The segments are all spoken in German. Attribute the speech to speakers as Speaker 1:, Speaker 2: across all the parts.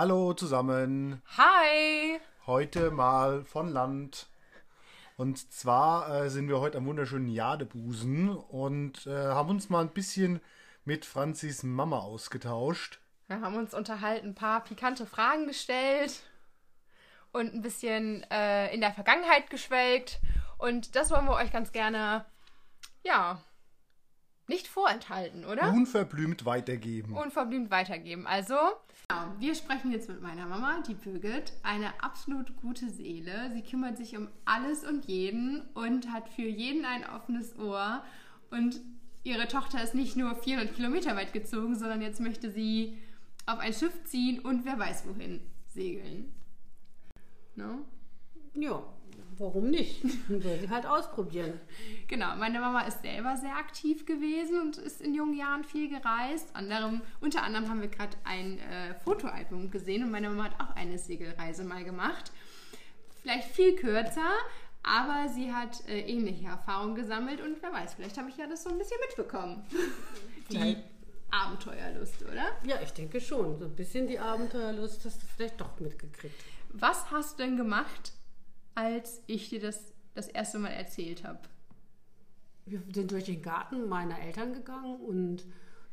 Speaker 1: Hallo zusammen.
Speaker 2: Hi!
Speaker 1: Heute mal von Land. Und zwar äh, sind wir heute am wunderschönen Jadebusen und äh, haben uns mal ein bisschen mit Franzis Mama ausgetauscht.
Speaker 2: Wir haben uns unterhalten, ein paar pikante Fragen gestellt und ein bisschen äh, in der Vergangenheit geschwelgt. Und das wollen wir euch ganz gerne, ja, nicht vorenthalten, oder?
Speaker 1: Unverblümt weitergeben.
Speaker 2: Unverblümt weitergeben. Also, genau, wir sprechen jetzt mit meiner Mama, die Birgit, eine absolut gute Seele. Sie kümmert sich um alles und jeden und hat für jeden ein offenes Ohr. Und ihre Tochter ist nicht nur 400 Kilometer weit gezogen, sondern jetzt möchte sie auf ein Schiff ziehen und wer weiß wohin segeln. No?
Speaker 3: Ja, warum nicht? Soll sie halt ausprobieren.
Speaker 2: Genau, meine Mama ist selber sehr aktiv gewesen und ist in jungen Jahren viel gereist. Anderem, unter anderem haben wir gerade ein äh, Fotoalbum gesehen und meine Mama hat auch eine Segelreise mal gemacht. Vielleicht viel kürzer, aber sie hat äh, ähnliche Erfahrungen gesammelt und wer weiß, vielleicht habe ich ja das so ein bisschen mitbekommen. Die. Abenteuerlust, oder?
Speaker 3: Ja, ich denke schon. So ein bisschen die Abenteuerlust hast du vielleicht doch mitgekriegt.
Speaker 2: Was hast du denn gemacht, als ich dir das das erste Mal erzählt habe?
Speaker 3: Wir sind durch den Garten meiner Eltern gegangen und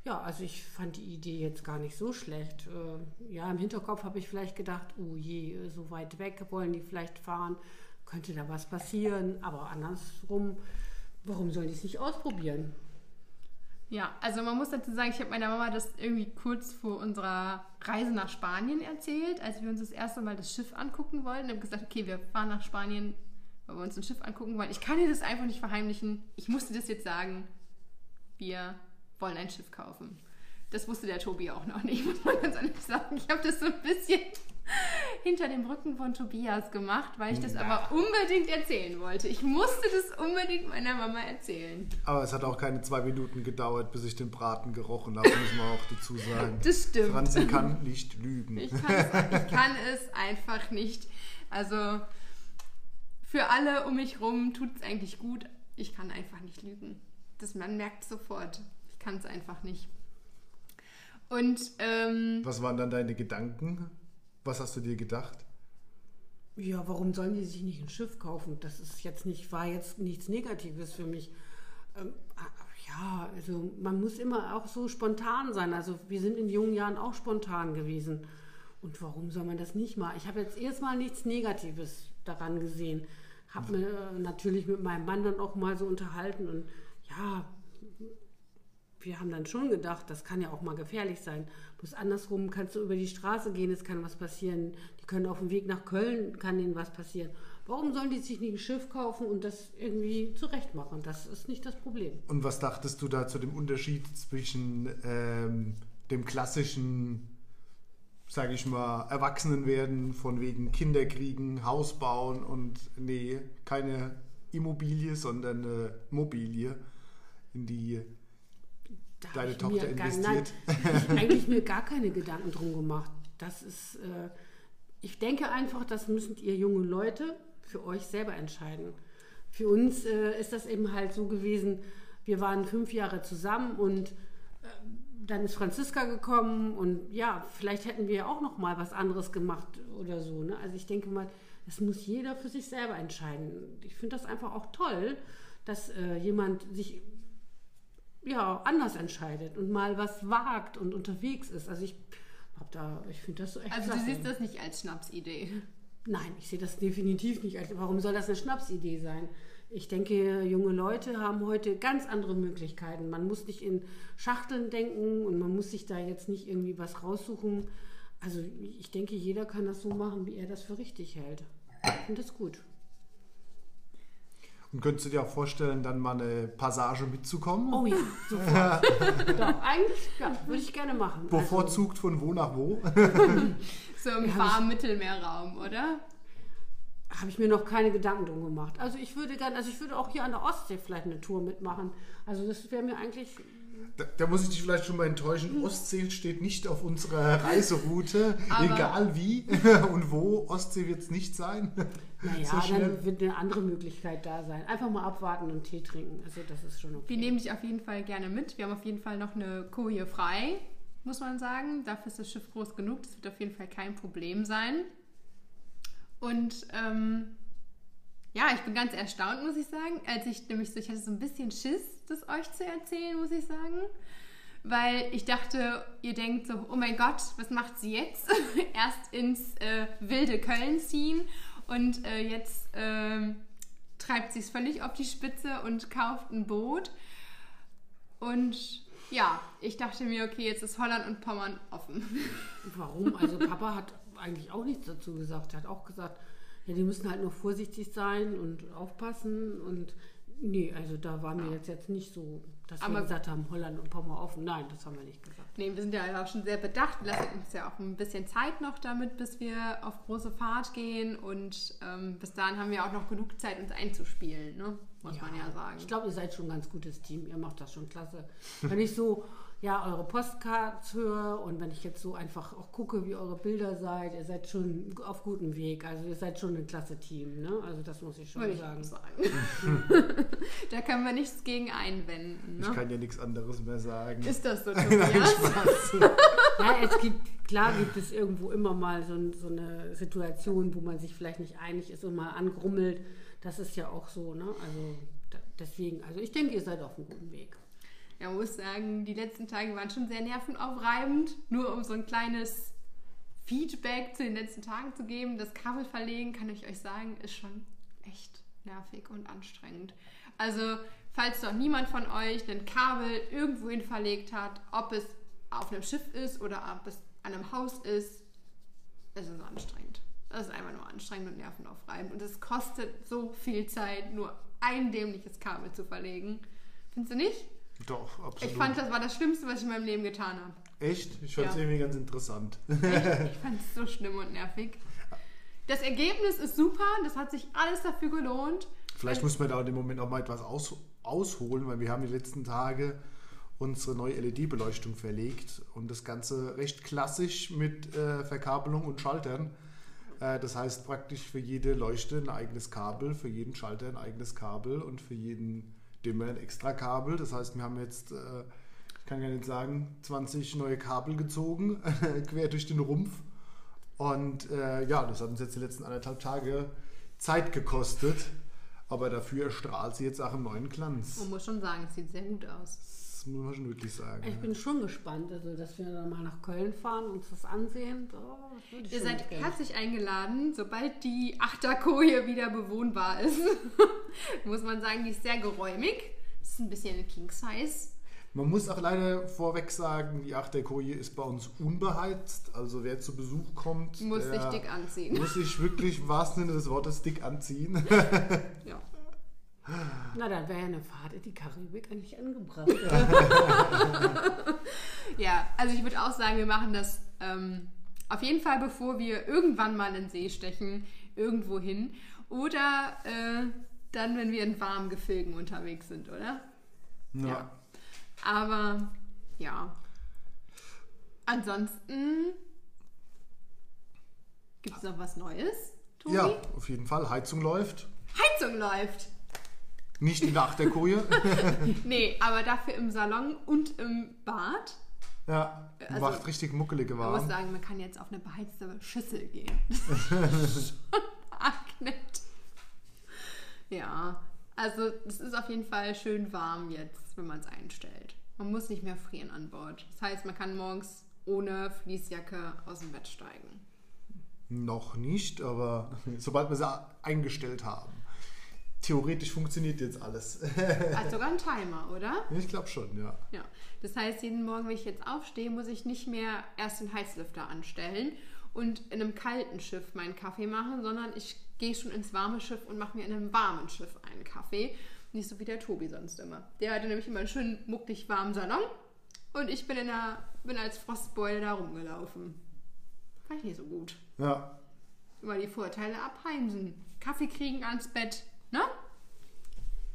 Speaker 3: ja, also ich fand die Idee jetzt gar nicht so schlecht. Äh, Ja, im Hinterkopf habe ich vielleicht gedacht, oh je, so weit weg wollen die vielleicht fahren, könnte da was passieren, aber andersrum, warum sollen die es nicht ausprobieren?
Speaker 2: Ja, also man muss dazu sagen, ich habe meiner Mama das irgendwie kurz vor unserer Reise nach Spanien erzählt, als wir uns das erste Mal das Schiff angucken wollten. Ich habe gesagt, okay, wir fahren nach Spanien, weil wir uns ein Schiff angucken wollen. Ich kann dir das einfach nicht verheimlichen. Ich musste das jetzt sagen. Wir wollen ein Schiff kaufen. Das wusste der Tobi auch noch nicht, muss man ganz ehrlich sagen. Ich habe das so ein bisschen hinter dem Rücken von Tobias gemacht, weil ich das aber unbedingt erzählen wollte. Ich musste das unbedingt meiner Mama erzählen.
Speaker 1: Aber es hat auch keine zwei Minuten gedauert, bis ich den Braten gerochen habe, muss man auch dazu sagen.
Speaker 2: Das stimmt.
Speaker 1: Franzi kann nicht lügen.
Speaker 2: Ich kann, es, ich kann es einfach nicht. Also für alle um mich rum tut es eigentlich gut. Ich kann einfach nicht lügen. Das man merkt sofort. Ich kann es einfach nicht. Und ähm,
Speaker 1: Was waren dann deine Gedanken? Was hast du dir gedacht?
Speaker 3: Ja, warum sollen die sich nicht ein Schiff kaufen? Das ist jetzt nicht, war jetzt nichts Negatives für mich. Ähm, ja, also man muss immer auch so spontan sein. Also wir sind in jungen Jahren auch spontan gewesen. Und warum soll man das nicht mal? Ich habe jetzt erstmal nichts Negatives daran gesehen. Habe mir äh, natürlich mit meinem Mann dann auch mal so unterhalten und ja, wir haben dann schon gedacht, das kann ja auch mal gefährlich sein. Bloß andersrum kannst du über die Straße gehen, es kann was passieren. Die können auf dem Weg nach Köln, kann ihnen was passieren. Warum sollen die sich nicht ein Schiff kaufen und das irgendwie zurechtmachen? Das ist nicht das Problem.
Speaker 1: Und was dachtest du da zu dem Unterschied zwischen ähm, dem klassischen, sage ich mal, Erwachsenenwerden von wegen Kinder kriegen, Haus bauen und nee, keine Immobilie, sondern eine Mobilie, in die
Speaker 3: Da
Speaker 1: Deine Tochter investiert.
Speaker 3: Nein, eigentlich mir gar keine Gedanken drum gemacht. Das ist, äh, ich denke einfach, das müssen ihr junge Leute für euch selber entscheiden. Für uns äh, ist das eben halt so gewesen, wir waren fünf Jahre zusammen und äh, dann ist Franziska gekommen und ja, vielleicht hätten wir auch noch mal was anderes gemacht oder so. Ne? Also ich denke mal, das muss jeder für sich selber entscheiden. Ich finde das einfach auch toll, dass äh, jemand sich ja, anders entscheidet und mal was wagt und unterwegs ist. Also ich hab da, ich finde das so echt
Speaker 2: also du siehst das nicht als Schnapsidee.
Speaker 3: Nein, ich sehe das definitiv nicht. als warum soll das eine Schnapsidee sein? Ich denke, junge Leute haben heute ganz andere Möglichkeiten. Man muss nicht in Schachteln denken und man muss sich da jetzt nicht irgendwie was raussuchen. Also ich denke, jeder kann das so machen, wie er das für richtig hält. Ich finde das gut.
Speaker 1: Und könntest du dir auch vorstellen, dann mal eine Passage mitzukommen?
Speaker 3: Oh ja, sofort. Doch, eigentlich, ja, würde ich gerne machen. Also,
Speaker 1: Bevorzugt von wo nach wo?
Speaker 2: So im warmen Mittelmeerraum, oder?
Speaker 3: habe ich mir noch keine Gedanken drum gemacht. Also ich würde gerne, also ich würde auch hier an der Ostsee vielleicht eine Tour mitmachen. Also das wäre mir eigentlich,
Speaker 1: Da, da muss ich dich vielleicht schon mal enttäuschen. Ostsee steht nicht auf unserer Reiseroute,
Speaker 2: Aber-
Speaker 1: egal wie und wo. Ostsee wird es nicht sein.
Speaker 3: naja,
Speaker 1: So
Speaker 3: dann wird eine andere Möglichkeit da sein. Einfach mal abwarten und Tee trinken. Also das ist schon okay.
Speaker 2: Wir nehmen dich auf jeden Fall gerne mit. Wir haben auf jeden Fall noch eine Koje frei muss man sagen. Dafür ist das Schiff groß genug. Das wird auf jeden Fall kein Problem sein. Und ähm, ja, ich bin ganz erstaunt, muss ich sagen. Als ich nämlich so, ich hatte so ein bisschen Schiss, das euch zu erzählen, muss ich sagen. Weil ich dachte, ihr denkt so, oh mein Gott, was macht sie jetzt? Erst ins äh, wilde Köln ziehen und äh, jetzt äh, treibt sie es völlig auf die Spitze und kauft ein Boot. Und ja, ich dachte mir, okay, jetzt ist Holland und Pommern offen.
Speaker 3: Warum? Also Papa hat eigentlich auch nichts dazu gesagt. Er hat auch gesagt, ja, die müssen halt nur vorsichtig sein und aufpassen und nee, also da waren wir jetzt, jetzt nicht so, dass
Speaker 2: Aber-
Speaker 3: wir gesagt haben, Holland und Pommern offen. Nein, das haben wir nicht gesagt.
Speaker 2: Nee, wir sind ja auch schon sehr bedacht. Wir lassen uns ja auch ein bisschen Zeit noch damit, bis wir auf große Fahrt gehen. Und ähm, bis dahin haben wir auch noch genug Zeit, uns einzuspielen, ne? muss man ja sagen.
Speaker 3: Ich glaube, ihr seid schon ein ganz gutes Team. Ihr macht das schon klasse. Wenn ich so ja, eure Postcards höre und wenn ich jetzt so einfach auch gucke, wie eure Bilder seid, ihr seid schon auf gutem Weg. Also ihr seid schon ein klasse Team. Ne? Also das muss ich schon
Speaker 2: Würde ich
Speaker 3: sagen.
Speaker 2: auch sagen. da können wir nichts gegen einwenden.
Speaker 1: Ich
Speaker 2: Ne?
Speaker 1: kann ja nichts anderes mehr sagen.
Speaker 2: Ist das so,
Speaker 1: Nein,
Speaker 2: Tobias?
Speaker 1: Spaß.
Speaker 3: Ja, es gibt, klar gibt es irgendwo immer mal so, so eine Situation, wo man sich vielleicht nicht einig ist und mal angrummelt. Das ist ja auch so, ne? Also deswegen, also ich denke, ihr seid auf einem guten Weg.
Speaker 2: Ja, muss sagen, die letzten Tage waren schon sehr nervenaufreibend. Nur um so ein kleines Feedback zu den letzten Tagen zu geben. Das Kabel verlegen, kann ich euch sagen, ist schon echt nervig und anstrengend. Also, falls doch niemand von euch ein Kabel irgendwohin verlegt hat, ob es auf einem Schiff ist oder ob es an einem Haus ist, es ist anstrengend. Das ist einfach nur anstrengend und nervenaufreibend. Und es kostet so viel Zeit, nur ein dämliches Kabel zu verlegen. Findest du nicht?
Speaker 1: Doch, absolut.
Speaker 2: Ich fand, das war das Schlimmste, was ich in meinem Leben getan habe.
Speaker 1: Echt? Ich fand es
Speaker 2: Ja.
Speaker 1: irgendwie ganz interessant.
Speaker 2: Echt? Ich fand es so schlimm und nervig. Das Ergebnis ist super, das hat sich alles dafür gelohnt.
Speaker 1: Vielleicht muss man da in dem Moment auch mal etwas aus, ausholen, weil wir haben die letzten Tage unsere neue LED-Beleuchtung verlegt und das Ganze recht klassisch mit äh, Verkabelung und Schaltern. Äh, das heißt praktisch für jede Leuchte ein eigenes Kabel, für jeden Schalter ein eigenes Kabel und für jeden Dimmer ein extra Kabel. Das heißt, wir haben jetzt, äh, ich kann gar nicht sagen, 20 neue Kabel gezogen, quer durch den Rumpf. Und äh, ja, das hat uns jetzt die letzten anderthalb Tage Zeit gekostet. Aber dafür strahlt sie jetzt auch im neuen Glanz.
Speaker 2: Man muss schon sagen, es sieht sehr gut aus.
Speaker 1: Das muss man schon wirklich sagen.
Speaker 3: Ich bin schon gespannt, also dass wir dann mal nach Köln fahren und uns das ansehen. Oh, das
Speaker 2: Ihr seid herzlich eingeladen, sobald die Achterkoje wieder bewohnbar ist. muss man sagen, die ist sehr geräumig. Das ist ein bisschen King Size.
Speaker 1: Man muss auch leider vorweg sagen, die Achterkoje ist bei uns unbeheizt. Also wer zu Besuch kommt,
Speaker 2: Muss sich dick anziehen.
Speaker 1: muss sich wirklich im wahrsten Sinne des Wortes dick anziehen.
Speaker 2: Ja.
Speaker 3: Na, dann wäre ja eine Fahrt in die Karibik eigentlich angebracht.
Speaker 2: Ja, also ich würde auch sagen, wir machen das ähm, auf jeden Fall, bevor wir irgendwann mal in den See stechen, irgendwo hin. Oder äh, dann, wenn wir in warmen Gefilden unterwegs sind, oder? Ja. Aber ja. Ansonsten gibt es noch was Neues, Tobi?
Speaker 1: Ja, auf jeden Fall. Heizung läuft.
Speaker 2: Heizung läuft.
Speaker 1: Nicht in der Achterkoje.
Speaker 2: Nee, aber dafür im Salon und im Bad.
Speaker 1: ja,
Speaker 2: Also,
Speaker 1: macht richtig muckelige
Speaker 2: Man muss sagen, man kann jetzt auf eine beheizte Schüssel gehen. Arg nett. Ja, also es ist auf jeden Fall schön warm jetzt, wenn man es einstellt. Man muss nicht mehr frieren an Bord. Das heißt, man kann morgens ohne Fließjacke aus dem Bett steigen.
Speaker 1: Noch nicht, aber sobald wir sie eingestellt haben. Theoretisch funktioniert jetzt alles.
Speaker 2: Hat sogar einen Timer, oder?
Speaker 1: ich glaube schon, ja.
Speaker 2: Ja. Das heißt, jeden Morgen, wenn ich jetzt aufstehe, muss ich nicht mehr erst den Heizlüfter anstellen und in einem kalten Schiff meinen Kaffee machen, sondern ich gehe schon ins warme Schiff und mache mir in einem warmen Schiff einen Kaffee. Nicht so wie der Tobi sonst immer. Der hatte nämlich immer einen schönen mucklig warmen Salon und ich bin, in der, bin als Frostbeule da rumgelaufen. Fand ich nicht so gut.
Speaker 1: Ja,
Speaker 2: Immer die Vorteile abheimsen. Kaffee kriegen ans Bett, ne?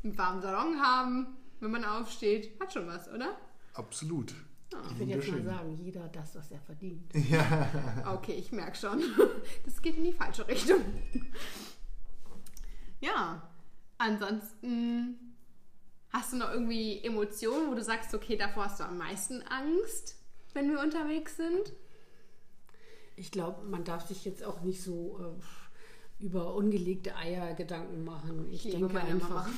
Speaker 2: Einen warmen Salon haben, wenn man aufsteht. Hat schon was, oder?
Speaker 1: absolut.
Speaker 3: Ich würde jetzt mal sagen, jeder das, was er verdient.
Speaker 2: Okay, ich merke schon. Das geht in die falsche Richtung. Ja, ansonsten hast du noch irgendwie Emotionen, wo du sagst, okay, davor hast du am meisten Angst? wenn wir unterwegs sind?
Speaker 3: Ich glaube, man darf sich jetzt auch nicht so äh, über ungelegte Eier Gedanken machen. Ich,
Speaker 2: liebe
Speaker 3: denke einfach,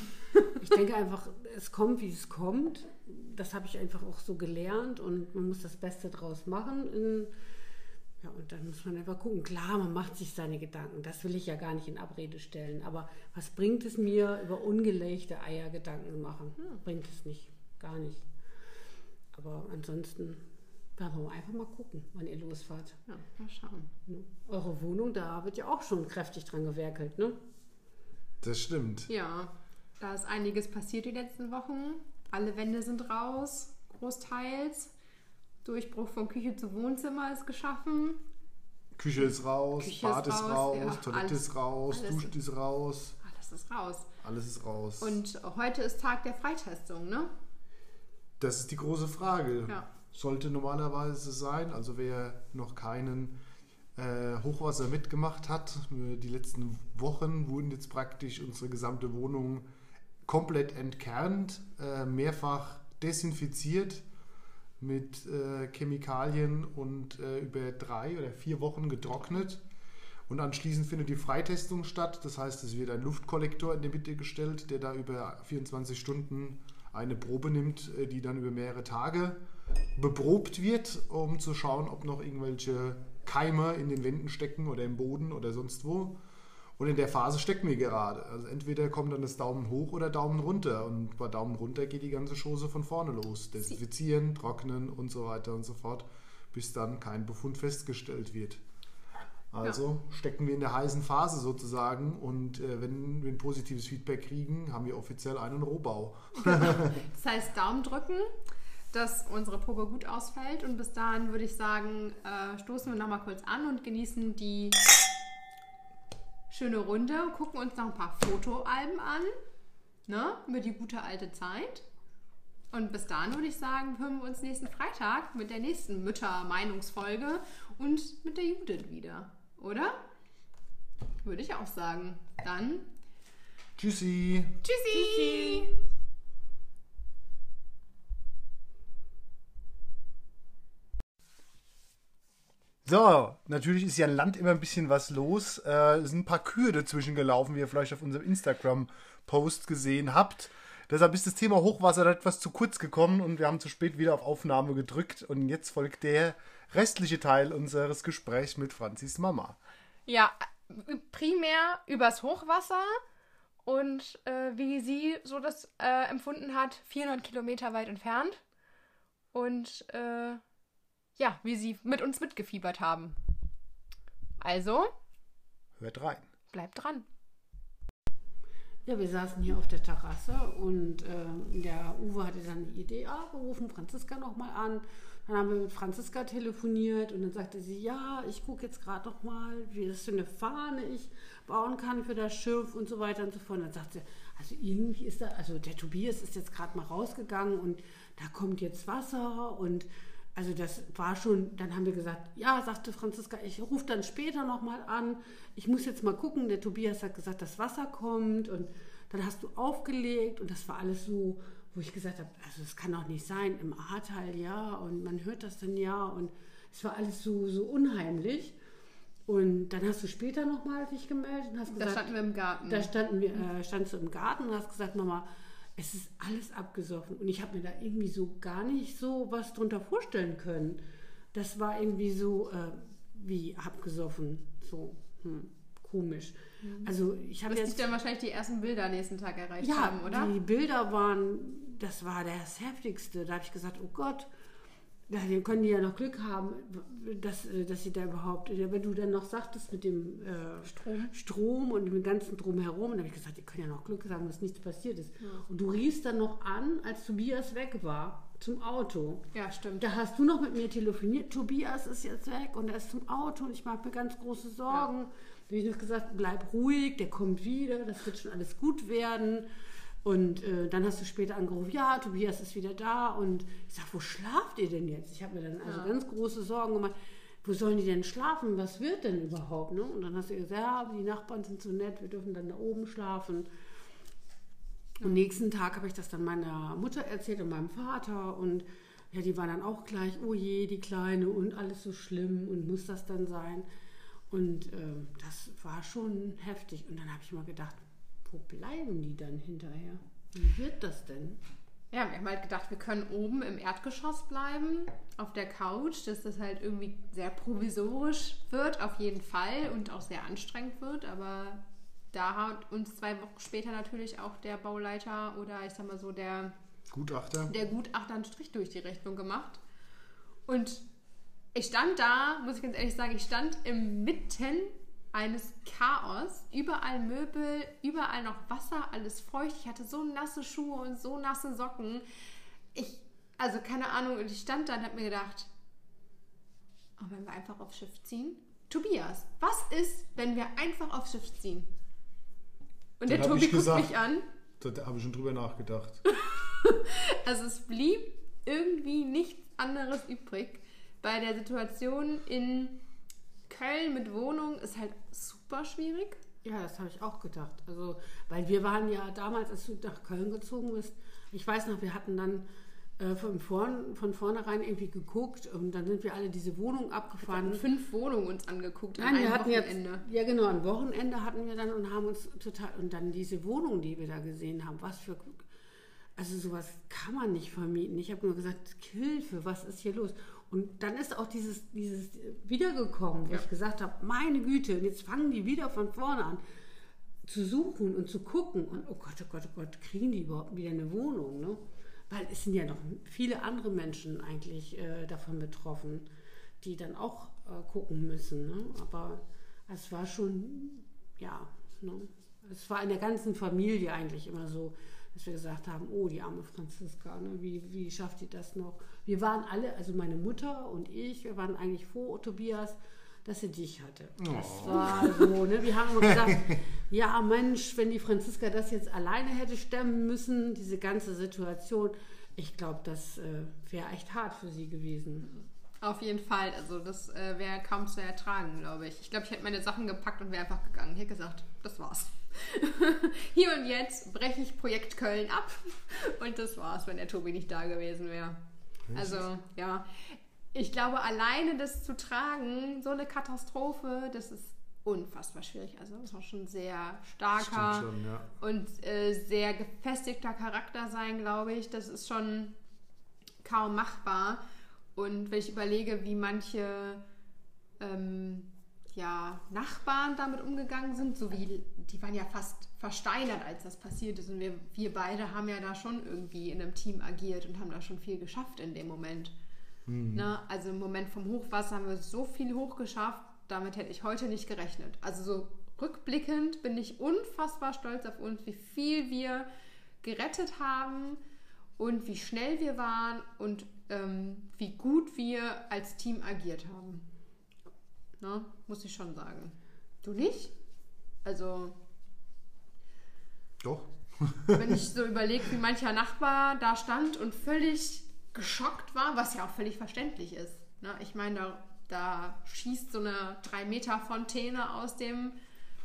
Speaker 3: ich denke einfach, es kommt, wie es kommt. Das habe ich einfach auch so gelernt und man muss das Beste draus machen. In, ja, und dann muss man einfach gucken. Klar, man macht sich seine Gedanken. Das will ich ja gar nicht in Abrede stellen. Aber was bringt es mir, über ungelegte Eier Gedanken zu machen? Bringt es nicht. Gar nicht. Aber ansonsten werden wir einfach mal gucken, wann ihr losfahrt.
Speaker 2: Ja, mal schauen.
Speaker 3: Ne? Eure Wohnung, da wird ja auch schon kräftig dran gewerkelt, ne?
Speaker 1: Das stimmt.
Speaker 2: Ja, da ist einiges passiert die letzten Wochen. Alle Wände sind raus, großteils. Durchbruch von Küche zu Wohnzimmer ist geschaffen.
Speaker 1: Küche ist raus,
Speaker 2: Küche
Speaker 1: Bad
Speaker 2: ist
Speaker 1: ist
Speaker 2: raus,
Speaker 1: raus,
Speaker 2: ja,
Speaker 1: Toilette
Speaker 2: alles-
Speaker 1: ist raus, Dusche ist raus,
Speaker 2: Alles ist raus.
Speaker 1: alles ist raus.
Speaker 2: Und heute ist Tag der Freitestung, ne?
Speaker 1: das ist die große Frage.
Speaker 2: Ja.
Speaker 1: Sollte normalerweise sein, also wer noch keinen äh, Hochwasser mitgemacht hat, äh, die letzten Wochen wurden jetzt praktisch unsere gesamte Wohnung komplett entkernt, äh, mehrfach desinfiziert mit äh, Chemikalien und äh, über drei oder vier Wochen getrocknet. Und anschließend findet die Freitestung statt. Das heißt, es wird ein Luftkollektor in die Mitte gestellt, der da über 24 Stunden eine Probe nimmt, äh, die dann über mehrere Tage beprobt wird, um zu schauen, ob noch irgendwelche Keime in den Wänden stecken oder im Boden oder sonst wo. Und in der Phase stecken wir gerade. Also entweder kommt dann das Daumen hoch oder Daumen runter. Und bei Daumen runter geht die ganze Chose von vorne los. Desinfizieren, trocknen und so weiter und so fort, bis dann kein Befund festgestellt wird. Also stecken wir in der heißen Phase sozusagen und äh, wenn wir ein positives Feedback kriegen, haben wir offiziell einen Rohbau.
Speaker 2: Das heißt, Daumen drücken, dass unsere Probe gut ausfällt. Und bis dahin würde ich sagen, äh, stoßen wir nochmal kurz an und genießen die schöne Runde. Gucken uns noch ein paar Fotoalben an. Ne? Über die gute alte Zeit. Und bis dahin würde ich sagen, hören wir uns nächsten Freitag mit der nächsten Mütter-Meinungsfolge und mit der Judith wieder. Oder? Würde ich auch sagen. Dann
Speaker 1: Tschüssi!
Speaker 2: Tschüssi.
Speaker 1: So, natürlich ist ja an Land immer ein bisschen was los. Äh, es sind ein paar Kühe dazwischen gelaufen, wie ihr vielleicht auf unserem Instagram-Post gesehen habt. Deshalb ist das Thema Hochwasser etwas zu kurz gekommen und wir haben zu spät wieder auf Aufnahme gedrückt. Und jetzt folgt der restliche Teil unseres Gesprächs mit Franzis Mama.
Speaker 2: Ja, primär übers Hochwasser und äh, wie sie so das äh, empfunden hat, 400 Kilometer weit entfernt. Und äh, ja, wie sie mit uns mitgefiebert haben. Also,
Speaker 1: Hört rein.
Speaker 2: bleibt dran.
Speaker 3: Ja, wir saßen hier auf der Terrasse und äh, der Uwe hatte dann die Idee, ah, wir rufen Franziska nochmal an. Dann haben wir mit Franziska telefoniert und dann sagte sie, ja, ich gucke jetzt gerade noch mal, wie das für eine Fahne ich bauen kann für das Schiff und so weiter und so fort. Und dann sagte sie, also irgendwie ist da, also der Tobias ist jetzt gerade mal rausgegangen und da kommt jetzt Wasser und also das war schon, dann haben wir gesagt, ja, sagte Franziska, ich rufe dann später nochmal an. Ich muss jetzt mal gucken. Der Tobias hat gesagt, das Wasser kommt und dann hast du aufgelegt und das war alles so, wo ich gesagt habe, also das kann doch nicht sein. Im Ahrtal ja und man hört das dann ja und es war alles so, so unheimlich. Und dann hast du später nochmal dich gemeldet und hast
Speaker 2: Da
Speaker 3: gesagt,
Speaker 2: standen wir im Garten.
Speaker 3: da standen wir, äh, standst du im Garten und hast gesagt, Mama, es ist alles abgesoffen. Und ich habe mir da irgendwie so gar nicht so was drunter vorstellen können. Das war irgendwie so äh, wie abgesoffen. So hm, komisch. Also ich habe jetzt
Speaker 2: dann wahrscheinlich die ersten Bilder nächsten Tag erreicht
Speaker 3: ja,
Speaker 2: haben, oder?
Speaker 3: die Bilder waren, das war das Heftigste. Da habe ich gesagt, oh Gott, ja, dann können die ja noch Glück haben, dass, äh, dass sie da überhaupt, äh, wenn du dann noch sagtest mit dem äh,
Speaker 2: Strom.
Speaker 3: Strom und dem ganzen Drumherum, dann habe ich gesagt, die können ja noch Glück haben, dass nichts passiert ist. Und du riefst dann noch an, als Tobias weg war, zum Auto.
Speaker 2: Ja, stimmt.
Speaker 3: Da hast du noch mit mir telefoniert, Tobias ist jetzt weg und er ist zum Auto und ich mache mir ganz große Sorgen. Da habe ich noch gesagt, bleib ruhig, der kommt wieder, das wird schon alles gut werden. Und äh, dann hast du später angerufen, ja, Tobias ist wieder da. Und ich sage, wo schlaft ihr denn jetzt? Ich habe mir dann also
Speaker 2: Ja.
Speaker 3: ganz große Sorgen gemacht. Wo sollen die denn schlafen? Was wird denn überhaupt? Ne? Und dann hast du gesagt, ja, die Nachbarn sind so nett, wir dürfen dann da oben schlafen. Und nächsten Tag habe ich das dann meiner Mutter erzählt und meinem Vater. Und ja, die waren dann auch gleich, oh je, die Kleine und alles so schlimm und muss das dann sein? Und ähm, das war schon heftig. Und dann habe ich mal gedacht, wo bleiben die dann hinterher? Wie wird das denn?
Speaker 2: Ja, wir haben halt gedacht, wir können oben im Erdgeschoss bleiben, auf der Couch, dass das halt irgendwie sehr provisorisch wird, auf jeden Fall, und auch sehr anstrengend wird. Aber da hat uns zwei Wochen später natürlich auch der Bauleiter oder ich sag mal so der
Speaker 1: Gutachter.
Speaker 2: der Gutachter einen Strich durch die Rechnung gemacht. Und ich stand da, muss ich ganz ehrlich sagen, ich stand inmitten eines Chaos. Überall Möbel, überall noch Wasser, alles feucht. Ich hatte so nasse Schuhe und so nasse Socken. Ich, also keine Ahnung, und ich stand da und habe mir gedacht, oh, wenn wir einfach aufs Schiff ziehen? Tobias, was ist, wenn wir einfach aufs Schiff ziehen? Und
Speaker 1: Dann
Speaker 2: der Tobi guckt
Speaker 1: gesagt-
Speaker 2: mich an.
Speaker 1: Da habe ich schon drüber nachgedacht.
Speaker 2: Also es blieb irgendwie nichts anderes übrig. Bei der Situation in Köln mit Wohnung ist halt super schwierig.
Speaker 3: Ja, das habe ich auch gedacht. Also, weil wir waren ja damals, als du nach Köln gezogen bist, ich weiß noch, wir hatten dann äh, von, vorn, von vornherein irgendwie geguckt und dann sind wir alle diese Wohnung
Speaker 2: Wir
Speaker 3: abgefahren.
Speaker 2: hatten fünf Wohnungen uns angeguckt an
Speaker 3: Nein, wir
Speaker 2: einem
Speaker 3: hatten jetzt,
Speaker 2: Wochenende.
Speaker 3: ja genau, ein Wochenende hatten wir dann und haben uns total, und dann diese Wohnung, die wir da gesehen haben, was für, also sowas kann man nicht vermieten. Ich habe nur gesagt, Hilfe, was ist hier los? Und dann ist auch dieses, dieses wiedergekommen, wo
Speaker 2: Ja.
Speaker 3: ich gesagt habe, meine Güte, und jetzt fangen die wieder von vorne an zu suchen und zu gucken und oh Gott, oh Gott, oh Gott, kriegen die überhaupt wieder eine Wohnung, ne? Weil es sind ja noch viele andere Menschen eigentlich äh, davon betroffen, die dann auch äh, gucken müssen, ne? Aber es war schon, ja, ne? Es war in der ganzen Familie eigentlich immer so, dass wir gesagt haben, oh, die arme Franziska, ne? wie, wie schafft die das noch? Wir waren alle, also meine Mutter und ich, wir waren eigentlich froh, Tobias, dass sie dich hatte. Das
Speaker 1: Oh.
Speaker 3: war so, ne? Wir haben gesagt, ja Mensch, wenn die Franziska das jetzt alleine hätte stemmen müssen, diese ganze Situation, ich glaube, das äh, wäre echt hart für sie gewesen.
Speaker 2: Auf jeden Fall. Also das äh, wäre kaum zu ertragen, glaube ich. Ich glaube, ich hätte meine Sachen gepackt und wäre einfach gegangen. Ich hätte gesagt, das war's. Hier und jetzt breche ich Projekt Köln ab. Und das war's, wenn der Tobi nicht da gewesen wäre. Also, ja. Ich glaube, alleine das zu tragen, so eine Katastrophe, das ist unfassbar schwierig. Also, das war schon sehr starker
Speaker 1: schon, ja.
Speaker 2: und äh, sehr gefestigter Charakter sein, glaube ich. Das ist schon kaum machbar. Und wenn ich überlege, wie manche ähm, ja, Nachbarn damit umgegangen sind, so wie die waren ja fast versteinert, als das passiert ist. Und wir, wir beide haben ja da schon irgendwie in einem Team agiert und haben da schon viel geschafft in dem Moment. Ne? Also im Moment vom Hochwasser haben wir so viel hochgeschafft, damit hätte ich heute nicht gerechnet. Also so rückblickend bin ich unfassbar stolz auf uns, wie viel wir gerettet haben und wie schnell wir waren und ähm, wie gut wir als Team agiert haben. Ne? Muss ich schon sagen. Du nicht? Also,
Speaker 1: Doch.
Speaker 2: wenn ich so überlege, wie mancher Nachbar da stand und völlig geschockt war, was ja auch völlig verständlich ist. Ne? Ich meine, da, da schießt so eine 3-Meter-Fontäne aus dem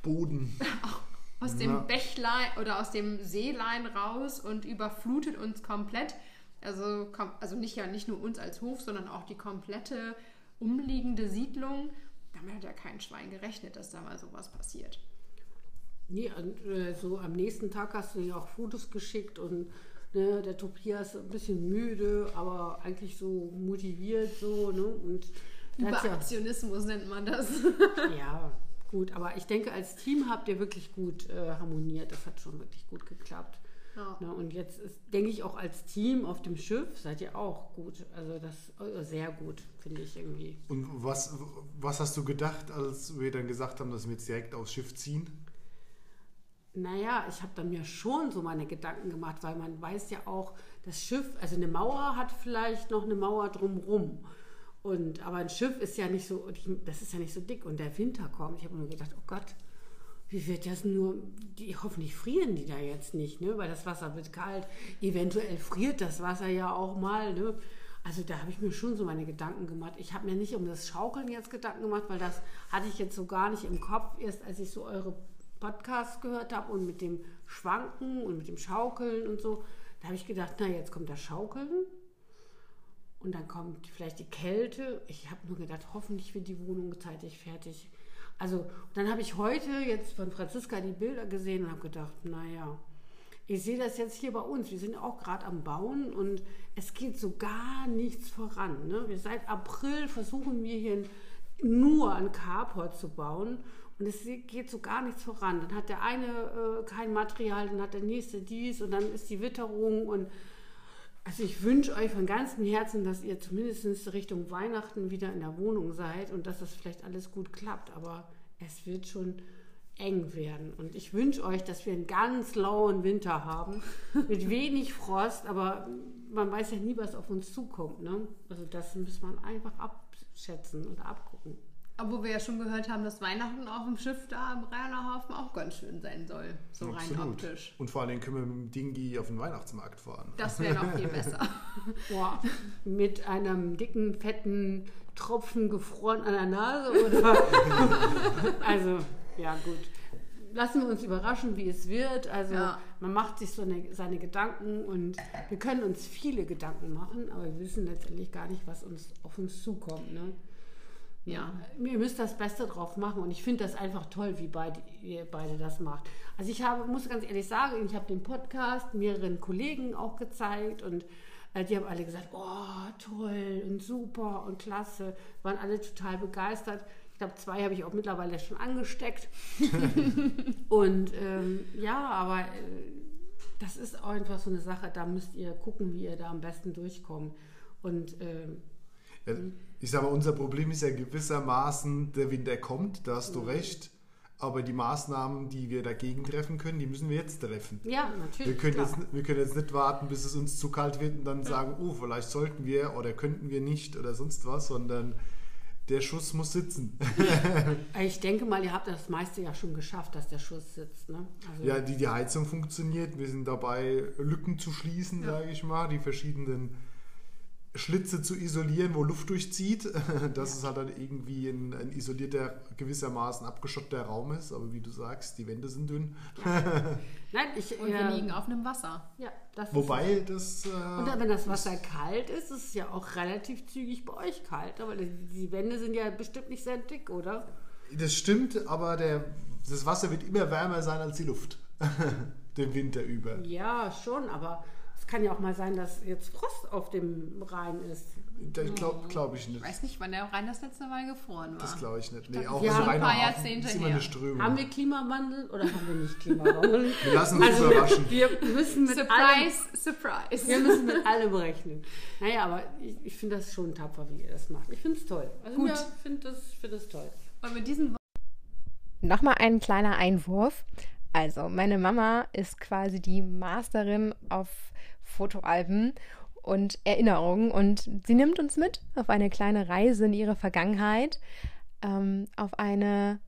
Speaker 1: Boden.
Speaker 2: aus dem
Speaker 1: Ja.
Speaker 2: Bächlein oder aus dem Seelein raus und überflutet uns komplett. Also, also nicht ja nicht nur uns als Hof, sondern auch die komplette umliegende Siedlung. Damit hat ja kein Schwein gerechnet, dass da mal sowas passiert.
Speaker 3: Nee, und äh, so am nächsten Tag hast du ja auch Fotos geschickt und ne, der Tobias ein bisschen müde, aber eigentlich so motiviert so, ne? Und hat's ja,
Speaker 2: Überaktionismus nennt man das.
Speaker 3: ja, gut, aber ich denke, als Team habt ihr wirklich gut äh, harmoniert. Das hat schon wirklich gut geklappt.
Speaker 2: Ja.
Speaker 3: Ne? Und jetzt ist, denke ich, auch als Team auf dem Schiff seid ihr auch gut. Also das äh, sehr gut, finde ich irgendwie.
Speaker 1: Und was, was hast du gedacht, als wir dann gesagt haben, dass wir jetzt direkt aufs Schiff ziehen?
Speaker 3: Naja, ich habe dann mir schon so meine Gedanken gemacht, weil man weiß ja auch, das Schiff, also eine Mauer hat vielleicht noch eine Mauer drumrum. Und, aber ein Schiff ist ja nicht so, das ist ja nicht so dick und der Winter kommt. Ich habe nur gedacht, oh Gott, wie wird das nur, die, hoffentlich frieren die da jetzt nicht, ne? weil das Wasser wird kalt. Eventuell friert das Wasser ja auch mal. Ne? Also da habe ich mir schon so meine Gedanken gemacht. Ich habe mir nicht um das Schaukeln jetzt Gedanken gemacht, weil das hatte ich jetzt so gar nicht im Kopf, erst als ich so eure Podcasts gehört habe und mit dem Schwanken und mit dem Schaukeln und so. Da habe ich gedacht, na jetzt kommt das Schaukeln Und dann kommt vielleicht die Kälte. Ich habe nur gedacht, hoffentlich wird die Wohnung zeitig fertig. Also, dann habe ich heute jetzt von Franziska die Bilder gesehen und habe gedacht, naja, ich sehe das jetzt hier bei uns. Wir sind auch gerade am Bauen und es geht so gar nichts voran. Ne? Wir seit April versuchen wir hier nur ein Carport zu bauen und es geht so gar nichts voran. Dann hat der eine äh, kein Material, dann hat der nächste dies und dann ist die Witterung und also ich wünsche euch von ganzem Herzen, dass ihr zumindest Richtung Weihnachten wieder in der Wohnung seid und dass das vielleicht alles gut klappt. Aber es wird schon eng werden. Und ich wünsche euch, dass wir einen ganz lauen Winter haben, mit wenig Frost, aber man weiß ja nie, was auf uns zukommt. Ne? Also das muss man einfach abschätzen und abgucken.
Speaker 2: Obwohl wir ja schon gehört haben, dass Weihnachten auf dem Schiff da im Rheinerhafen auch ganz schön sein soll. So
Speaker 1: Absolut.
Speaker 2: rein optisch.
Speaker 1: Und vor allem können wir mit dem Dingi auf den Weihnachtsmarkt fahren.
Speaker 2: Das wäre noch viel besser.
Speaker 3: Boah, mit einem dicken, fetten Tropfen gefroren an der Nase oder? also, ja gut. Lassen wir uns überraschen, wie es wird. Also
Speaker 2: Ja.
Speaker 3: man macht sich so eine, seine Gedanken und wir können uns viele Gedanken machen, aber wir wissen letztendlich gar nicht, was uns auf uns zukommt. Ne?
Speaker 2: Ja.
Speaker 3: Ihr müsst das Beste drauf machen und ich finde das einfach toll, wie beide, ihr beide das macht. Also ich habe, muss ganz ehrlich sagen, ich habe den Podcast mehreren Kollegen auch gezeigt und äh, die haben alle gesagt, oh toll und super und klasse, waren alle total begeistert. Ich glaube, zwei habe ich auch mittlerweile schon angesteckt. und ähm, ja, aber äh, das ist auch einfach so eine Sache, da müsst ihr gucken, wie ihr da am besten durchkommt. Und ähm,
Speaker 1: ich sage mal, unser Problem ist ja gewissermaßen, der Winter kommt, da hast du
Speaker 3: Mhm.
Speaker 1: recht. Aber die Maßnahmen, die wir dagegen treffen können, die müssen wir jetzt treffen.
Speaker 3: ja, natürlich.
Speaker 1: Wir können,
Speaker 3: klar.
Speaker 1: jetzt, wir können jetzt nicht warten, bis es uns zu kalt wird und dann sagen, oh, vielleicht sollten wir oder könnten wir nicht oder sonst was, sondern der Schuss muss sitzen.
Speaker 3: Ich denke mal, ihr habt das meiste ja schon geschafft, dass der Schuss sitzt. Ne? Also,
Speaker 1: Ja, die, die Heizung funktioniert. Wir sind dabei, Lücken zu schließen, sage ich mal, die verschiedenen Schlitze zu isolieren, wo Luft durchzieht, dass es halt dann irgendwie ein, ein isolierter, gewissermaßen abgeschotteter Raum ist. Aber wie du sagst, die Wände sind dünn.
Speaker 3: Nein, ich.
Speaker 2: Und wir
Speaker 3: äh,
Speaker 2: liegen auf einem Wasser.
Speaker 3: Ja, das
Speaker 1: Wobei das.
Speaker 3: Ist,
Speaker 1: Äh,
Speaker 3: und dann, wenn das Wasser kalt ist, ist es ja auch relativ zügig bei euch kalt. Aber die, die Wände sind ja bestimmt nicht sehr dick, oder?
Speaker 1: das stimmt, aber der, das Wasser wird immer wärmer sein als die Luft. Den Winter über.
Speaker 3: Ja, schon, aber kann ja auch mal sein, dass jetzt Frost auf dem Rhein ist.
Speaker 1: Das glaube glaub ich nicht.
Speaker 2: Ich weiß nicht, wann der Rhein das letzte Mal gefroren war.
Speaker 1: Das glaube ich nicht. Nee,
Speaker 2: glaub,
Speaker 1: auch
Speaker 3: haben ein
Speaker 2: paar Jahrzehnte
Speaker 1: ist immer
Speaker 2: her.
Speaker 1: eine Strömung.
Speaker 3: Haben wir Klimawandel oder haben wir nicht Klimawandel?
Speaker 1: Wir lassen uns
Speaker 3: also
Speaker 1: überraschen.
Speaker 3: wir, wir müssen mit allem,
Speaker 2: surprise, surprise.
Speaker 3: wir müssen mit allem rechnen. Naja, aber ich, ich finde das schon tapfer, wie ihr das macht. Ich finde es toll. Also
Speaker 2: Gut.
Speaker 3: ich finde das, find das toll.
Speaker 2: Und mit diesen
Speaker 4: Nochmal ein kleiner Einwurf. Also, meine Mama ist quasi die Masterin auf Fotoalben und Erinnerungen und sie nimmt uns mit auf eine kleine Reise in ihre Vergangenheit, ähm, auf eine,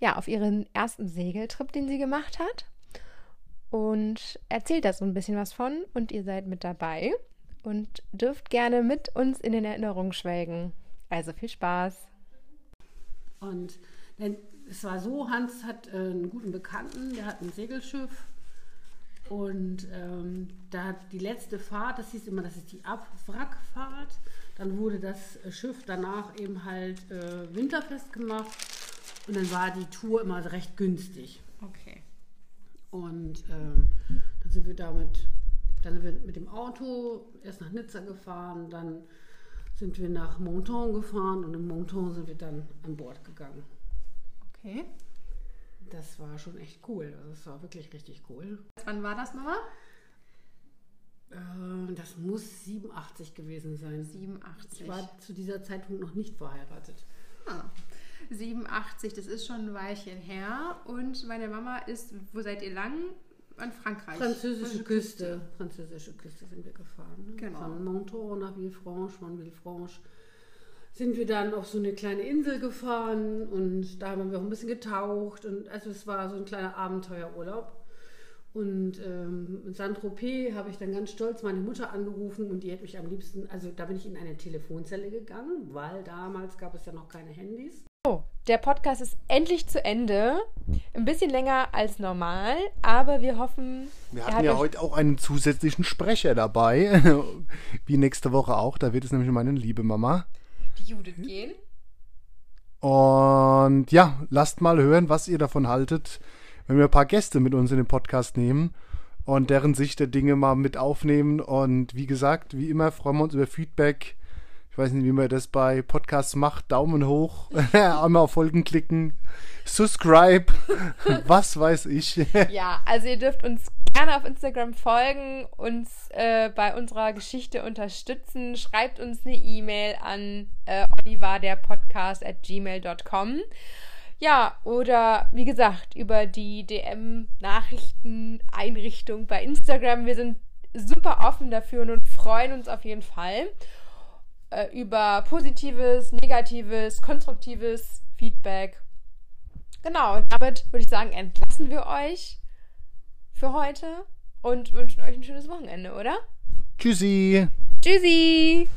Speaker 4: ja, auf ihren ersten Segeltrip, den sie gemacht hat und erzählt da so ein bisschen was von und ihr seid mit dabei und dürft gerne mit uns in den Erinnerungen schwelgen. Also viel Spaß.
Speaker 3: Und denn es war so, Hans hat äh, einen guten Bekannten, der hat ein Segelschiff. Und ähm, da hat die letzte Fahrt, das hieß immer, das ist die Abwrackfahrt. Dann wurde das äh, Schiff danach eben halt äh, winterfest gemacht. Und dann war die Tour immer recht günstig.
Speaker 2: Okay.
Speaker 3: Und ähm, dann sind wir damit, dann sind wir mit dem Auto erst nach Nizza gefahren, dann sind wir nach Monton gefahren und in Monton sind wir dann an Bord gegangen.
Speaker 2: Okay.
Speaker 3: Das war schon echt cool. Also das war wirklich richtig cool.
Speaker 2: Wann war das, Mama?
Speaker 3: Äh, das muss 87 gewesen sein.
Speaker 2: 87.
Speaker 3: Ich war zu dieser Zeitpunkt noch nicht verheiratet.
Speaker 2: Ah, 87, das ist schon ein Weilchen her. Und meine Mama ist, wo seid ihr lang? An Frankreich.
Speaker 3: Französische Küste. Französische Küste sind wir gefahren. Ne?
Speaker 2: Genau.
Speaker 3: Von Monton nach Villefranche, von Villefranche sind wir dann auf so eine kleine Insel gefahren und da haben wir auch ein bisschen getaucht und also es war so ein kleiner Abenteuerurlaub. Und ähm, in Saint-Tropez habe ich dann ganz stolz meine Mutter angerufen und die hat mich am liebsten, also da bin ich in eine Telefonzelle gegangen, weil damals gab es ja noch keine Handys.
Speaker 2: der Podcast ist endlich zu Ende. Ein bisschen länger als normal, aber wir hoffen.
Speaker 1: Wir hatten
Speaker 2: hat
Speaker 1: ja heute auch einen zusätzlichen Sprecher dabei, wie nächste Woche auch. Da wird es nämlich meine liebe Mama.
Speaker 2: Die Judith gehen.
Speaker 1: Und ja, lasst mal hören, was ihr davon haltet, wenn wir ein paar Gäste mit uns in den Podcast nehmen und deren Sicht der Dinge mal mit aufnehmen. Und wie gesagt, wie immer freuen wir uns über Feedback. Ich weiß nicht, wie man das bei Podcasts macht. Daumen hoch, einmal auf Folgen klicken, subscribe, was weiß ich.
Speaker 2: Ja, also ihr dürft uns gerne auf Instagram folgen, uns äh, bei unserer Geschichte unterstützen. Schreibt uns eine E-Mail an äh, oliverderpodcast at gmail.com. Ja, oder wie gesagt, über die DM-Nachrichten-Einrichtung bei Instagram. Wir sind super offen dafür und freuen uns auf jeden Fall äh, über positives, negatives, konstruktives Feedback. Genau, und damit würde ich sagen, entlassen wir euch für heute und wünschen euch ein schönes Wochenende, oder?
Speaker 1: Tschüssi.
Speaker 2: Tschüssi!